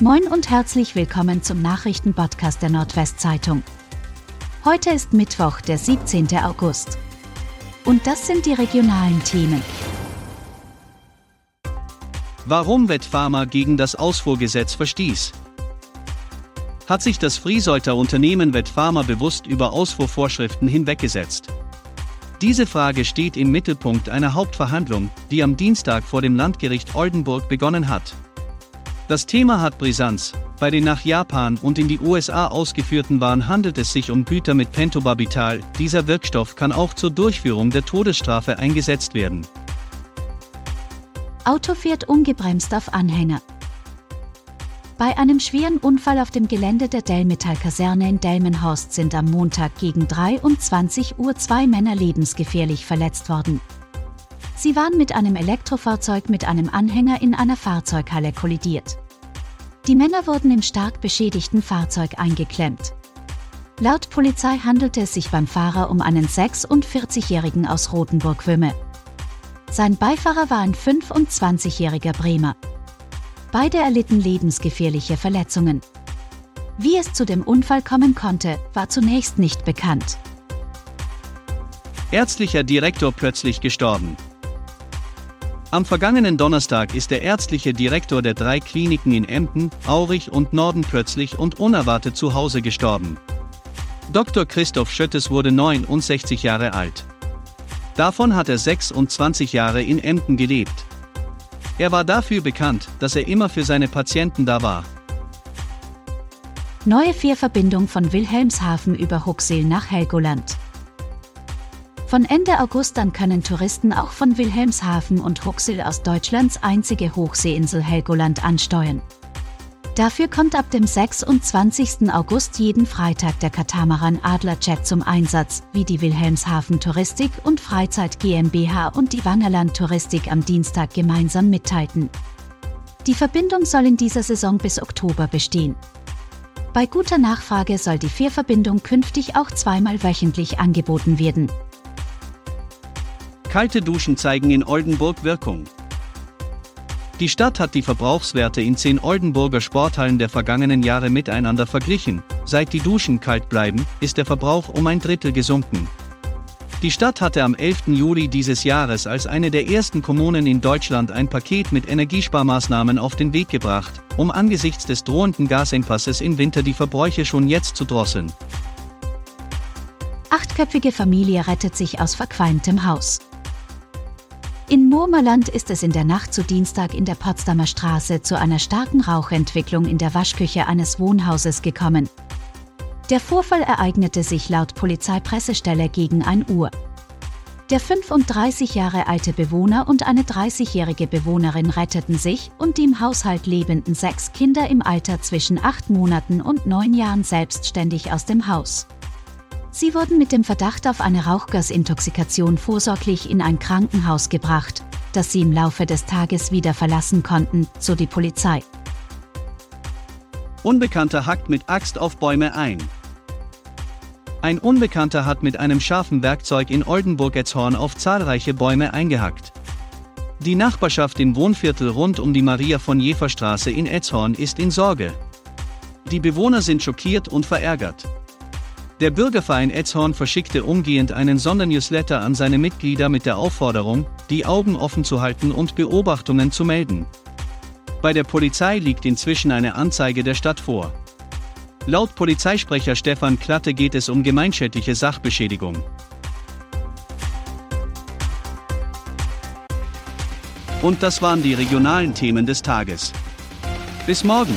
Moin und herzlich willkommen zum Nachrichtenpodcast der Nordwestzeitung. Heute ist Mittwoch, der 17. August. Und das sind die regionalen Themen. Warum Wettpharma gegen das Ausfuhrgesetz verstieß? Hat sich das Friesolter Unternehmen Wettpharma bewusst über Ausfuhrvorschriften hinweggesetzt? Diese Frage steht im Mittelpunkt einer Hauptverhandlung, die am Dienstag vor dem Landgericht Oldenburg begonnen hat. Das Thema hat Brisanz. Bei den nach Japan und in die USA ausgeführten Waren handelt es sich um Güter mit Pentobarbital. Dieser Wirkstoff kann auch zur Durchführung der Todesstrafe eingesetzt werden. Auto fährt ungebremst auf Anhänger. Bei einem schweren Unfall auf dem Gelände der Delmetall-Kaserne in Delmenhorst sind am Montag gegen 23 Uhr zwei Männer lebensgefährlich verletzt worden. Sie waren mit einem Elektrofahrzeug mit einem Anhänger in einer Fahrzeughalle kollidiert. Die Männer wurden im stark beschädigten Fahrzeug eingeklemmt. Laut Polizei handelte es sich beim Fahrer um einen 46-Jährigen aus Rothenburg-Wümme. Sein Beifahrer war ein 25-jähriger Bremer. Beide erlitten lebensgefährliche Verletzungen. Wie es zu dem Unfall kommen konnte, war zunächst nicht bekannt. Ärztlicher Direktor plötzlich gestorben. Am vergangenen Donnerstag ist der ärztliche Direktor der drei Kliniken in Emden, Aurich und Norden plötzlich und unerwartet zu Hause gestorben. Dr. Christoph Schöttes wurde 69 Jahre alt. Davon hat er 26 Jahre in Emden gelebt. Er war dafür bekannt, dass er immer für seine Patienten da war. Neue Fährverbindung von Wilhelmshaven über Huxil nach Helgoland. Von Ende August an können Touristen auch von Wilhelmshaven und Huxil aus Deutschlands einzige Hochseeinsel Helgoland ansteuern. Dafür kommt ab dem 26. August jeden Freitag der Katamaran Adlerjet zum Einsatz, wie die Wilhelmshaven Touristik und Freizeit GmbH und die Wangerland Touristik am Dienstag gemeinsam mitteilten. Die Verbindung soll in dieser Saison bis Oktober bestehen. Bei guter Nachfrage soll die Fährverbindung künftig auch zweimal wöchentlich angeboten werden. Kalte Duschen zeigen in Oldenburg Wirkung. Die Stadt hat die Verbrauchswerte in zehn Oldenburger Sporthallen der vergangenen Jahre miteinander verglichen. Seit die Duschen kalt bleiben, ist der Verbrauch um ein Drittel gesunken. Die Stadt hatte am 11. Juli dieses Jahres als eine der ersten Kommunen in Deutschland ein Paket mit Energiesparmaßnahmen auf den Weg gebracht, um angesichts des drohenden Gasengpasses im Winter die Verbräuche schon jetzt zu drosseln. Achtköpfige Familie rettet sich aus verqualmtem Haus. In Murmerland ist es in der Nacht zu Dienstag in der Potsdamer Straße zu einer starken Rauchentwicklung in der Waschküche eines Wohnhauses gekommen. Der Vorfall ereignete sich laut Polizeipressestelle gegen 1 Uhr. Der 35 Jahre alte Bewohner und eine 30-jährige Bewohnerin retteten sich und die im Haushalt lebenden sechs Kinder im Alter zwischen acht Monaten und neun Jahren selbstständig aus dem Haus. Sie wurden mit dem Verdacht auf eine Rauchgasintoxikation vorsorglich in ein Krankenhaus gebracht, das sie im Laufe des Tages wieder verlassen konnten, so die Polizei. Unbekannter hackt mit Axt auf Bäume ein. Ein Unbekannter hat mit einem scharfen Werkzeug in Oldenburg-Etzhorn auf zahlreiche Bäume eingehackt. Die Nachbarschaft im Wohnviertel rund um die Maria von Jefer Straße in Etzhorn ist in Sorge. Die Bewohner sind schockiert und verärgert. Der Bürgerverein Etzhorn verschickte umgehend einen Sondernewsletter an seine Mitglieder mit der Aufforderung, die Augen offen zu halten und Beobachtungen zu melden. Bei der Polizei liegt inzwischen eine Anzeige der Stadt vor. Laut Polizeisprecher Stefan Klatte geht es um gemeinschädliche Sachbeschädigung. Und das waren die regionalen Themen des Tages. Bis morgen!